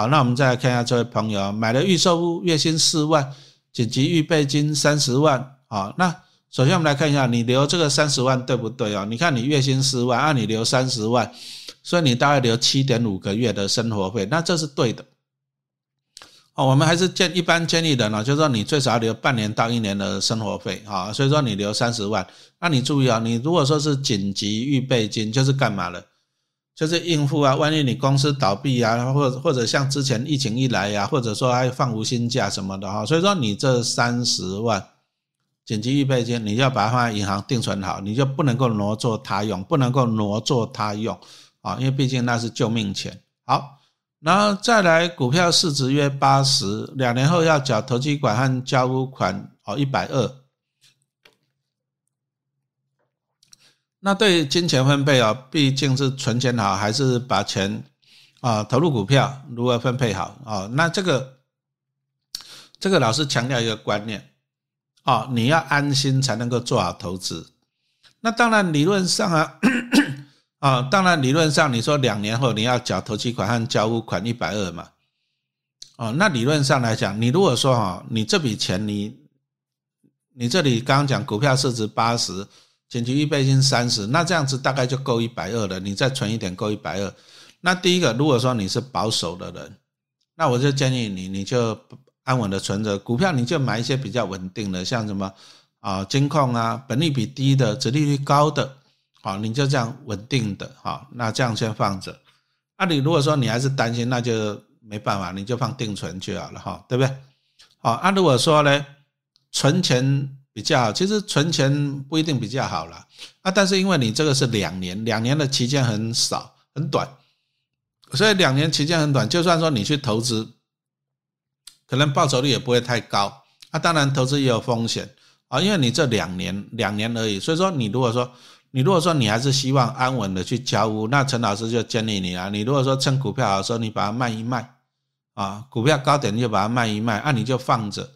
好，那我们再来看一下这位朋友买了预售屋，月薪四万，紧急预备金三十万。好，那首先我们来看一下，你留这个三十万对不对啊？你看你月薪四万，按你留三十万，所以你大概留七点五个月的生活费，那这是对的。哦，我们还是建一般建议的呢，就是说你最少要留半年到一年的生活费啊，所以说你留三十万，那你注意啊，你如果说是紧急预备金，就是干嘛了？就是应付啊，万一你公司倒闭啊，或或者像之前疫情一来呀，或者说还放无薪假什么的哈，所以说你这三十万紧急预备金，你要把它放在银行定存好，你就不能够挪作他用，不能够挪作他用啊，因为毕竟那是救命钱。好，然后再来股票市值约八十，两年后要缴投机款和交屋款哦一百二。那对金钱分配啊，毕竟是存钱好还是把钱啊投入股票，如何分配好啊？那这个这个老师强调一个观念啊，你要安心才能够做好投资。那当然理论上啊 啊，当然理论上你说两年后你要缴投期款和交屋款一百二嘛，哦，那理论上来讲，你如果说哈，你这笔钱你你这里刚刚讲股票市值八十。紧急预备金三十，那这样子大概就够一百二了。你再存一点，够一百二。那第一个，如果说你是保守的人，那我就建议你，你就安稳的存着股票，你就买一些比较稳定的，像什么啊金控啊，本利比低的，折利率高的，好，你就这样稳定的，好，那这样先放着。那你如果说你还是担心，那就没办法，你就放定存就好了，哈，对不对？好，那如果说呢，存钱。比较好，其实存钱不一定比较好了啊，但是因为你这个是两年，两年的期间很少很短，所以两年期间很短，就算说你去投资，可能报酬率也不会太高。啊。当然投资也有风险。啊，因为你这两年两年而已，所以说你如果说你如果说你还是希望安稳的去交屋，那陈老师就建议你啊，你如果说趁股票好的时候，你把它卖一卖。啊，股票高点你就把它卖一卖，啊你就放着。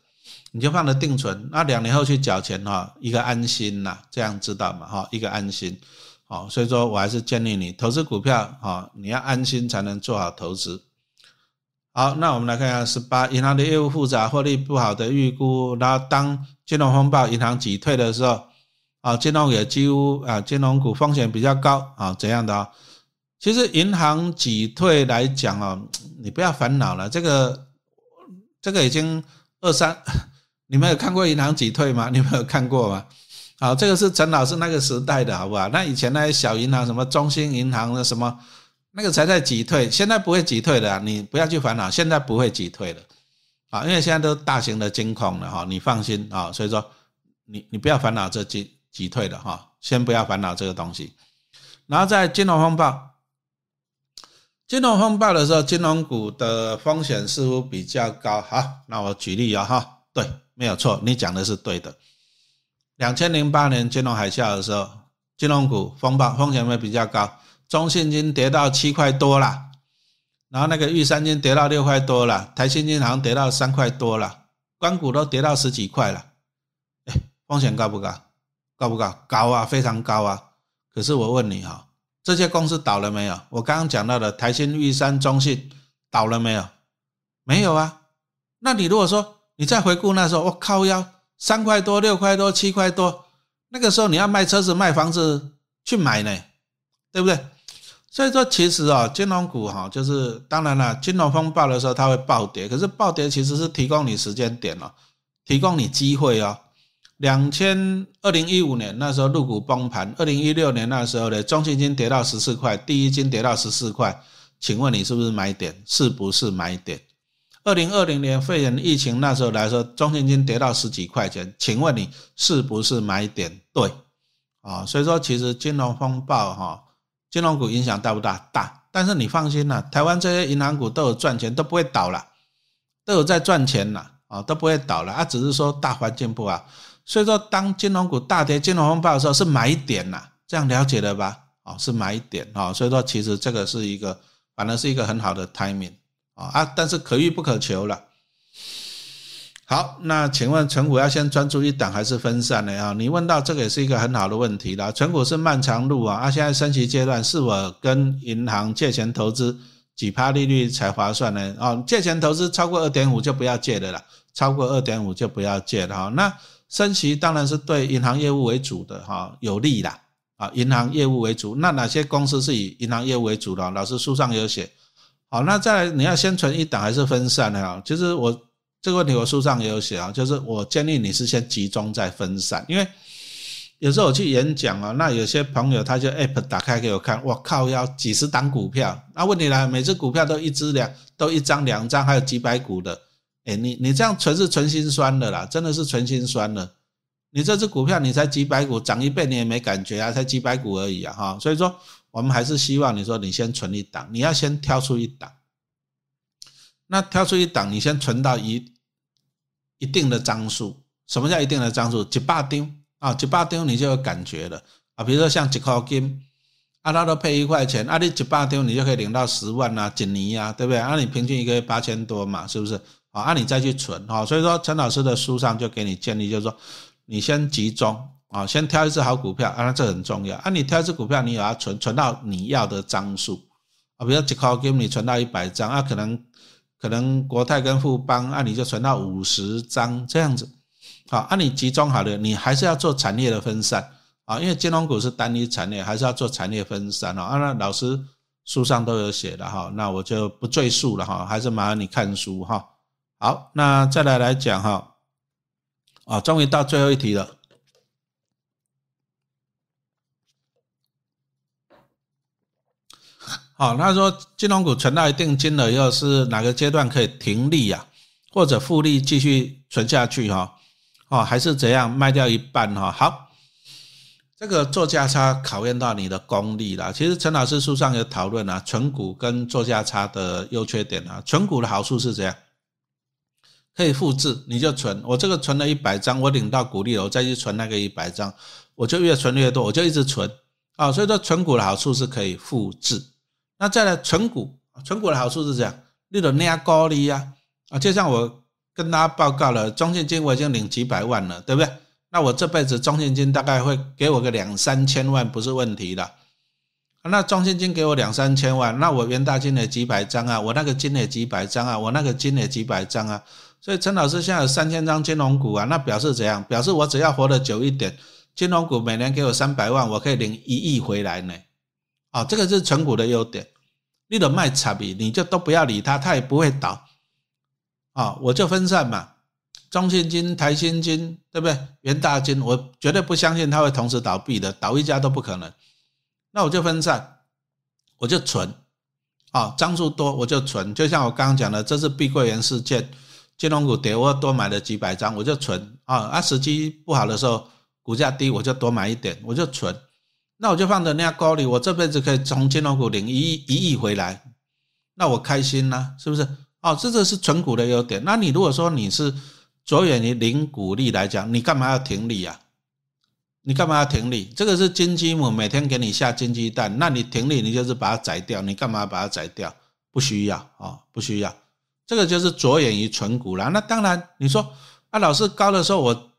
你就放着定存，那两年后去缴钱哈，一个安心呐，这样知道吗？哈，一个安心，好，所以说我还是建议你投资股票哈，你要安心才能做好投资。好，那我们来看一下十八，银行的业务复杂，获利不好的预估，然后当金融风暴，银行挤退的时候，啊，金融也几乎啊，金融股风险比较高啊，怎样的啊？其实银行挤退来讲哦，你不要烦恼了，这个这个已经二三。你们有看过银行挤退吗？你们有看过吗？好，这个是陈老师那个时代的，好不好？那以前那些小银行，什么中心银行的什么，那个才在挤退，现在不会挤退的，你不要去烦恼，现在不会挤退的，啊，因为现在都大型的金控了哈，你放心啊，所以说你你不要烦恼这挤挤退的哈，先不要烦恼这个东西。然后在金融风暴，金融风暴的时候，金融股的风险似乎比较高。好，那我举例啊哈，对。没有错，你讲的是对的。两千零八年金融海啸的时候，金融股风暴风险会比较高，中信金跌到七块多了，然后那个玉山金跌到六块多了，台新金好像跌到三块多了，关股都跌到十几块了。哎，风险高不高？高不高？高啊，非常高啊。可是我问你哈，这些公司倒了没有？我刚刚讲到的台新、玉山、中信倒了没有？没有啊。那你如果说，你再回顾那时候，我靠，要三块多、六块多、七块多，那个时候你要卖车子、卖房子去买呢，对不对？所以说，其实啊，金融股哈，就是当然了，金融风暴的时候它会暴跌，可是暴跌其实是提供你时间点了，提供你机会哦。两千二零一五年那时候入股崩盘，二零一六年那时候呢，中信金跌到十四块，第一金跌到十四块，请问你是不是买点？是不是买点？二零二零年肺炎疫情那时候来说，中信金跌到十几块钱，请问你是不是买点对？啊，所以说其实金融风暴哈，金融股影响大不大？大。但是你放心啦，台湾这些银行股都有赚钱，都不会倒了，都有在赚钱了啊，都不会倒了啊，只是说大环境不好。所以说当金融股大跌、金融风暴的时候是买点呐，这样了解了吧？啊，是买点啊，所以说其实这个是一个，反而是一个很好的 timing。啊啊！但是可遇不可求了。好，那请问存股要先专注一档还是分散的啊？你问到这个也是一个很好的问题了。存股是漫长路啊，啊，现在升级阶段是我跟银行借钱投资几趴利率才划算呢？哦，借钱投资超过二点五就不要借的了，超过二点五就不要借了哈。那升息当然是对银行业务为主的哈，有利啦啊，银行业务为主。那哪些公司是以银行业务为主的？老师书上有写。好，那再来你要先存一档还是分散呢？啊，其实我这个问题我书上也有写啊，就是我建议你是先集中再分散，因为。有时候我去演讲啊，那有些朋友他就 app 打开给我看，我靠，要几十档股票。那问题来，每只股票都一只两，都一张两张，还有几百股的。哎，你你这样存是存心酸的啦，真的是存心酸的。你这只股票你才几百股，涨一倍你也没感觉啊，才几百股而已啊，哈。所以说，我们还是希望你说你先存一档，你要先挑出一档。那挑出一档，你先存到一一定的张数。什么叫一定的张数？几百张。啊，一百张你就有感觉了啊，比如说像几块金，啊，它都配一块钱，啊，你一百张你就可以领到十万啊，锦尼啊，对不对？啊，你平均一个月八千多嘛，是不是？啊，啊，你再去存啊，所以说陈老师的书上就给你建议，就是说你先集中啊，先挑一只好股票啊，这很重要啊，你挑一只股票，你也要存存到你要的张数啊，比如几块给你存到一百张啊，可能可能国泰跟富邦啊，你就存到五十张这样子。好，那你集中好了，你还是要做产业的分散啊，因为金融股是单一产业，还是要做产业分散哦。啊，那老师书上都有写的哈，那我就不赘述了哈，还是麻烦你看书哈。好，那再来来讲哈，啊，终于到最后一题了。好，他说金融股存到一定金额以后，是哪个阶段可以停利呀，或者复利继续存下去哈？哦，还是怎样卖掉一半哈？好，这个做价差考验到你的功力了。其实陈老师书上有讨论啊，存股跟做价差的优缺点啊。存股的好处是怎样？可以复制，你就存。我这个存了一百张，我领到股利了，我再去存那个一百张，我就越存越多，我就一直存啊。所以说存股的好处是可以复制。那再来存股，存股的好处是这样，你的拿高利啊啊，就像我。跟大家报告了，中信金我已经领几百万了，对不对？那我这辈子中信金大概会给我个两三千万，不是问题的。那中信金给我两三千万，那我元大金也几百张啊，我那个金也几百张啊，我那个金也几百张啊。所以陈老师现在有三千张金融股啊，那表示怎样？表示我只要活得久一点，金融股每年给我三百万，我可以领一亿回来呢。啊，这个是存股的优点。你的卖差比，你就都不要理它，它也不会倒。啊，我就分散嘛，中信金、台新金，对不对？元大金，我绝对不相信它会同时倒闭的，倒一家都不可能。那我就分散，我就存，啊，张数多我就存。就像我刚刚讲的，这是碧桂园事件，金融股跌，我多买了几百张，我就存。啊，啊，时机不好的时候，股价低，我就多买一点，我就存。那我就放在那高里，我这辈子可以从金融股领一亿一亿回来，那我开心呐，是不是？哦，这个是纯股的优点。那你如果说你是着眼于零股利来讲，你干嘛要停利啊？你干嘛要停利？这个是金鸡母每天给你下金鸡蛋，那你停利，你就是把它宰掉。你干嘛把它宰掉？不需要啊，不需要。这个就是着眼于纯股了。那当然，你说啊，老师高的时候我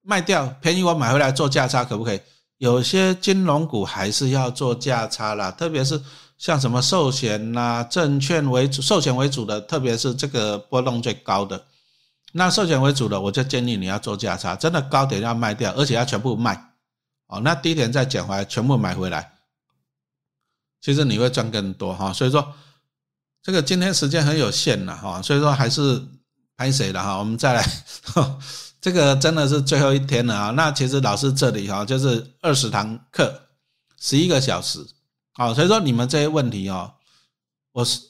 卖掉，便宜我买回来做价差可不可以？有些金融股还是要做价差啦，特别是。像什么寿险呐、证券为主、寿险为主的，特别是这个波动最高的，那寿险为主的，我就建议你要做价差，真的高点要卖掉，而且要全部卖，哦，那低点再捡回来，全部买回来，其实你会赚更多哈。所以说，这个今天时间很有限了哈，所以说还是拍谁了哈，我们再来，这个真的是最后一天了啊。那其实老师这里哈，就是二十堂课，十一个小时。啊，所以说你们这些问题哦，我是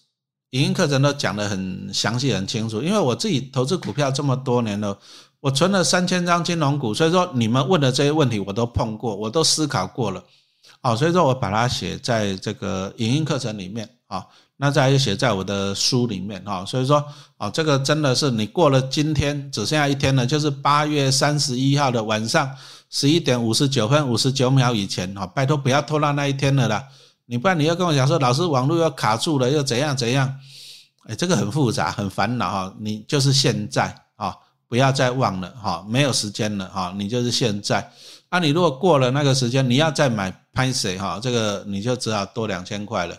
影音课程都讲得很详细、很清楚。因为我自己投资股票这么多年了，我存了三千张金融股，所以说你们问的这些问题我都碰过，我都思考过了。好，所以说我把它写在这个影音课程里面啊，那再写在我的书里面啊。所以说啊，这个真的是你过了今天只剩下一天了，就是八月三十一号的晚上十一点五十九分五十九秒以前啊，拜托不要拖到那一天了啦。你不然你要跟我讲说，老师网络又卡住了，又怎样怎样？哎，这个很复杂，很烦恼哈。你就是现在啊，不要再忘了哈，没有时间了哈。你就是现在。啊，你如果过了那个时间，你要再买拍谁哈？这个你就只好多两千块了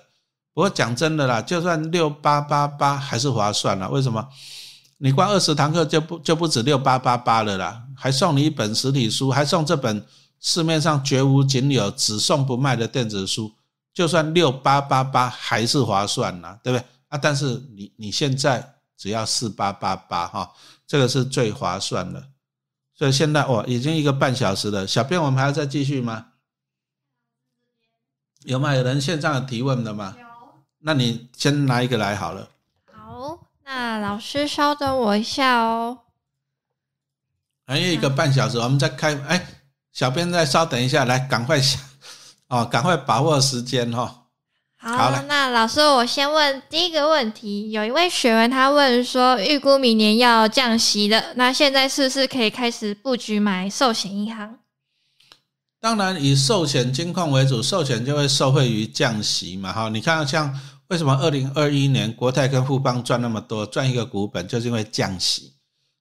不过讲真的啦，就算六八八八还是划算啦。为什么？你光二十堂课就不就不止六八八八了啦，还送你一本实体书，还送这本市面上绝无仅有、只送不卖的电子书，就算六八八八还是划算啦，对不对？啊，但是你你现在只要四八八八哈，这个是最划算的。所以现在哦，已经一个半小时了，小编我们还要再继续吗？有吗？有人线上有提问的吗？有。那你先拿一个来好了。好那老师稍等我一下哦，还有一个半小时，我们再开。哎，小编再稍等一下，来，赶快想哦，赶快把握时间哈。好，那老师，我先问第一个问题。有一位学员他问说，预估明年要降息了，那现在是不是可以开始布局买寿险银行？当然，以寿险金控为主，寿险就会受惠于降息嘛。哈，你看像。为什么二零二一年国泰跟富邦赚那么多，赚一个股本，就是因为降息。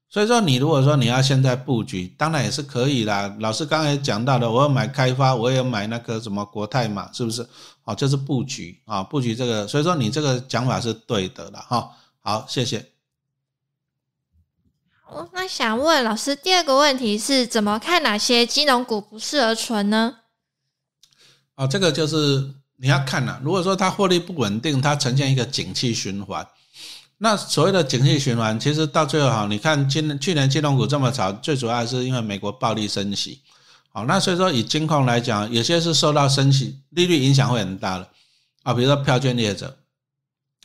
所以说，你如果说你要现在布局，当然也是可以啦。老师刚才讲到的，我要买开发，我也买那个什么国泰嘛，是不是？哦，就是布局啊，布局这个。所以说，你这个讲法是对的了哈。好，谢谢。好，那想问老师第二个问题是怎么看哪些金融股不适合存呢？啊，这个就是。你要看呐，如果说它获利不稳定，它呈现一个景气循环，那所谓的景气循环，其实到最后哈，你看今去年金融股这么炒，最主要是因为美国暴力升息，好，那所以说以金控来讲，有些是受到升息利率影响会很大的啊，比如说票券业者，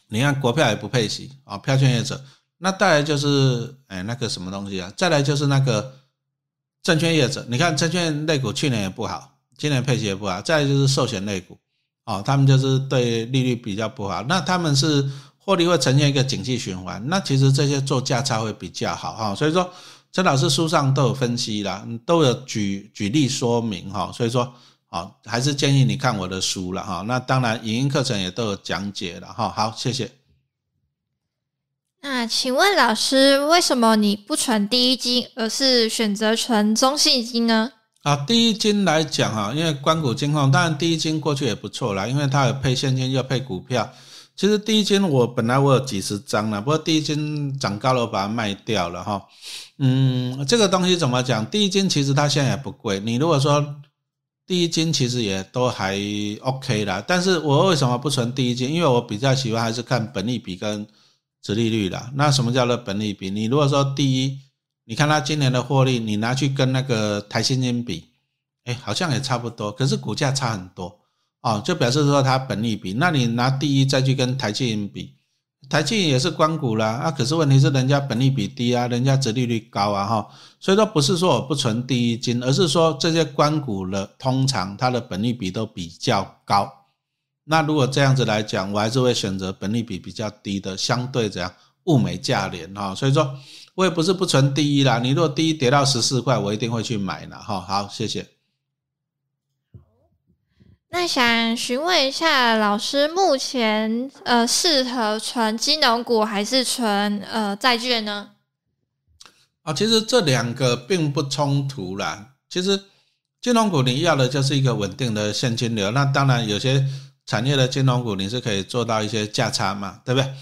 你看国票也不配息啊，票券业者，那再来就是哎那个什么东西啊，再来就是那个证券业者，你看证券类股去年也不好，今年配息也不好，再来就是寿险类股。哦，他们就是对利率比较不好，那他们是获利会呈现一个景气循环，那其实这些做价差会比较好哈。所以说，陈老师书上都有分析啦，都有举举例说明哈。所以说，好，还是建议你看我的书了哈。那当然，影音课程也都有讲解了哈。好，谢谢。那请问老师，为什么你不存第一金，而是选择存中信金呢？啊，第一金来讲哈，因为关谷金控，当然第一金过去也不错啦，因为它有配现金又配股票。其实第一金我本来我有几十张了，不过第一金涨高了，我把它卖掉了哈。嗯，这个东西怎么讲？第一金其实它现在也不贵，你如果说第一金其实也都还 OK 啦。但是我为什么不存第一金？因为我比较喜欢还是看本利比跟殖利率啦。那什么叫做本利比？你如果说第一。你看它今年的获利，你拿去跟那个台新金比，哎，好像也差不多，可是股价差很多哦，就表示说它本利比。那你拿第一再去跟台积银比，台积银也是关股啦，啊，可是问题是人家本利比低啊，人家折利率高啊，哈，所以说不是说我不存第一金，而是说这些关股的通常它的本利比都比较高。那如果这样子来讲，我还是会选择本利比比较低的，相对这样物美价廉哈，所以说。我也不是不存第一啦，你如果第一跌到十四块，我一定会去买的哈。好，谢谢。那想询问一下老师，目前呃适合存金融股还是存呃债券呢？啊，其实这两个并不冲突啦。其实金融股你要的就是一个稳定的现金流，那当然有些产业的金融股你是可以做到一些价差嘛，对不对？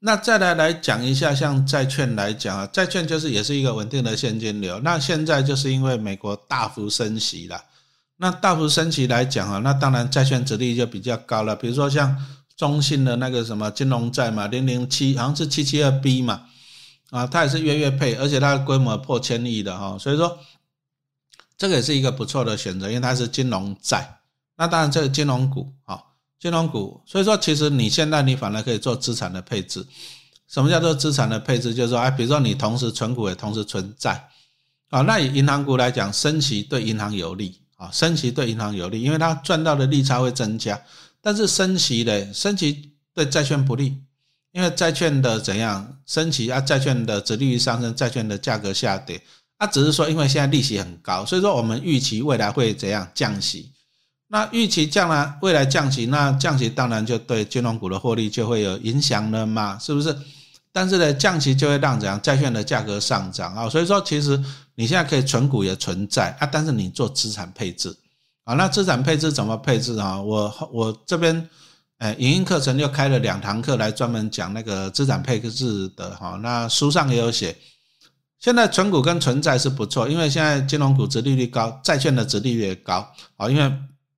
那再来来讲一下，像债券来讲啊，债券就是也是一个稳定的现金流。那现在就是因为美国大幅升息了，那大幅升息来讲啊，那当然债券值率就比较高了。比如说像中信的那个什么金融债嘛，零零七好像是七七二 B 嘛，啊，它也是月月配，而且它的规模破千亿的哈，所以说这个也是一个不错的选择，因为它是金融债。那当然这个金融股啊。金融股，所以说其实你现在你反而可以做资产的配置。什么叫做资产的配置？就是说，哎，比如说你同时存股也同时存债，啊，那以银行股来讲，升息对银行有利，啊，升息对银行有利，因为它赚到的利差会增加。但是升息的升息对债券不利，因为债券的怎样升息啊，债券的值利率上升，债券的价格下跌，啊，只是说因为现在利息很高，所以说我们预期未来会怎样降息。那预期降了，未来降息，那降息当然就对金融股的获利就会有影响了嘛，是不是？但是呢，降息就会让怎样债券的价格上涨啊，所以说其实你现在可以存股也存在啊，但是你做资产配置啊，那资产配置怎么配置啊？我我这边哎，影音课程又开了两堂课来专门讲那个资产配置的哈。那书上也有写，现在存股跟存债是不错，因为现在金融股殖利率高，债券的殖利率也高啊。因为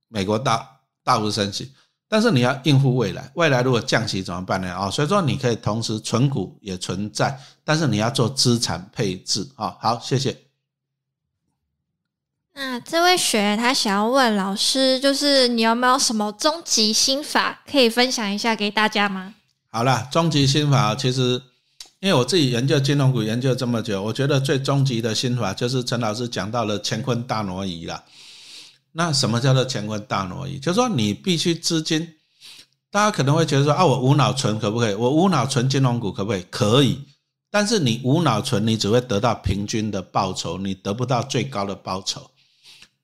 美国大大幅升息，但是你要应付未来，未来如果降息怎么办呢？啊，所以说你可以同时存股也存在，但是你要做资产配置啊。好，谢谢。那这位学员他想要问老师，就是你有没有什么终极心法可以分享一下给大家吗？好了，终极心法其实，因为我自己研究金融股研究这么久，我觉得最终极的心法就是陈老师讲到了乾坤大挪移了。那什么叫做乾坤大挪移？就是说你必须资金，大家可能会觉得说啊，我无脑存可不可以？我无脑存金融股可不可以？可以，但是你无脑存，你只会得到平均的报酬，你得不到最高的报酬。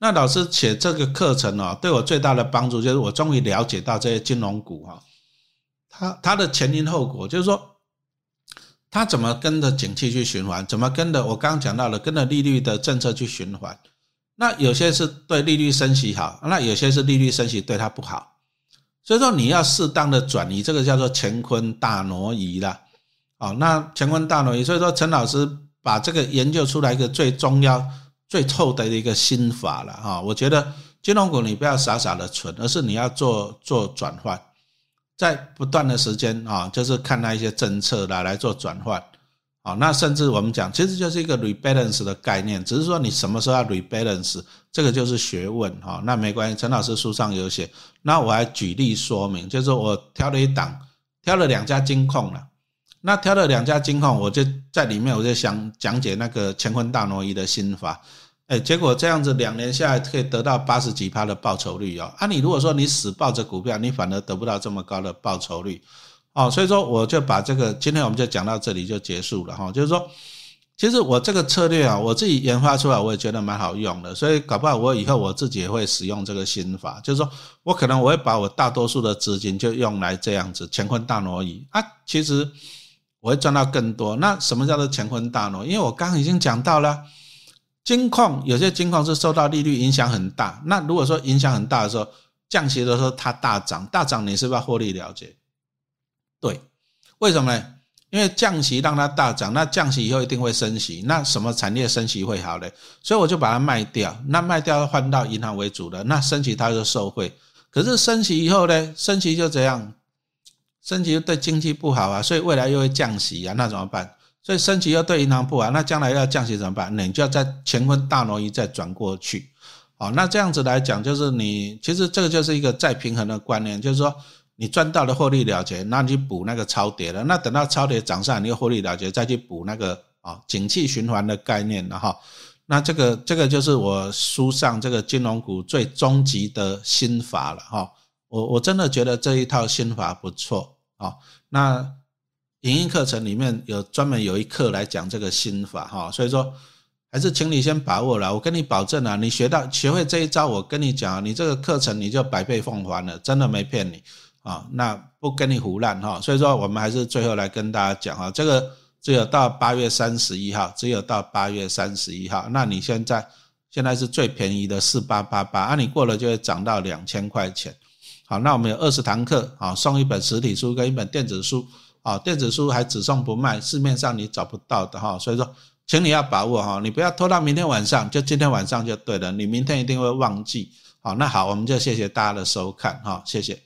那老师写这个课程哦，对我最大的帮助就是我终于了解到这些金融股哈，它它的前因后果，就是说它怎么跟着景气去循环，怎么跟着我刚刚讲到了跟着利率的政策去循环。那有些是对利率升息好，那有些是利率升息对它不好。所以说你要适当的转移，这个叫做乾坤大挪移啦。哦，那乾坤大挪移，所以说陈老师把这个研究出来一个最重要。最透的一个心法了哈，我觉得金融股你不要傻傻的存，而是你要做做转换，在不断的时间啊，就是看那一些政策来来做转换，啊，那甚至我们讲其实就是一个 rebalance 的概念，只是说你什么时候要 rebalance，这个就是学问哈。那没关系，陈老师书上有写，那我还举例说明，就是我挑了一档，挑了两家金控了。那挑了两家金控，我就在里面，我就想讲解那个乾坤大挪移的心法。哎，结果这样子两年下来可以得到八十几趴的报酬率哦。啊，你如果说你死抱着股票，你反而得不到这么高的报酬率哦。所以说我就把这个今天我们就讲到这里就结束了哈。就是说，其实我这个策略啊，我自己研发出来，我也觉得蛮好用的。所以搞不好我以后我自己也会使用这个心法。就是说我可能我会把我大多数的资金就用来这样子乾坤大挪移啊。其实。我会赚到更多。那什么叫做乾坤大挪？因为我刚刚已经讲到了，金矿有些金矿是受到利率影响很大。那如果说影响很大的时候，降息的时候它大涨，大涨你是不是要获利了结？对，为什么呢？因为降息让它大涨，那降息以后一定会升息，那什么产业升息会好嘞？所以我就把它卖掉。那卖掉换到银行为主的，那升息它就受惠。可是升息以后呢？升息就怎样？升级又对经济不好啊，所以未来又会降息啊，那怎么办？所以升级又对银行不好，那将来要降息怎么办？那你就要在乾坤大挪移再转过去，好，那这样子来讲，就是你其实这个就是一个再平衡的观念，就是说你赚到了获利了结，那你去补那个超跌了，那等到超跌涨上，你又获利了结，再去补那个啊景气循环的概念了哈。那这个这个就是我书上这个金融股最终极的心法了哈。我我真的觉得这一套心法不错。好，那影音课程里面有专门有一课来讲这个心法哈，所以说还是请你先把握了。我跟你保证啊，你学到学会这一招，我跟你讲，你这个课程你就百倍奉还了，真的没骗你啊。那不跟你胡乱哈，所以说我们还是最后来跟大家讲哈，这个只有到八月三十一号，只有到八月三十一号。那你现在现在是最便宜的四八八八，啊，你过了就会涨到两千块钱。好，那我们有二十堂课，啊，送一本实体书跟一本电子书，啊，电子书还只送不卖，市面上你找不到的哈，所以说，请你要把握哈，你不要拖到明天晚上，就今天晚上就对了，你明天一定会忘记。好，那好，我们就谢谢大家的收看，哈，谢谢。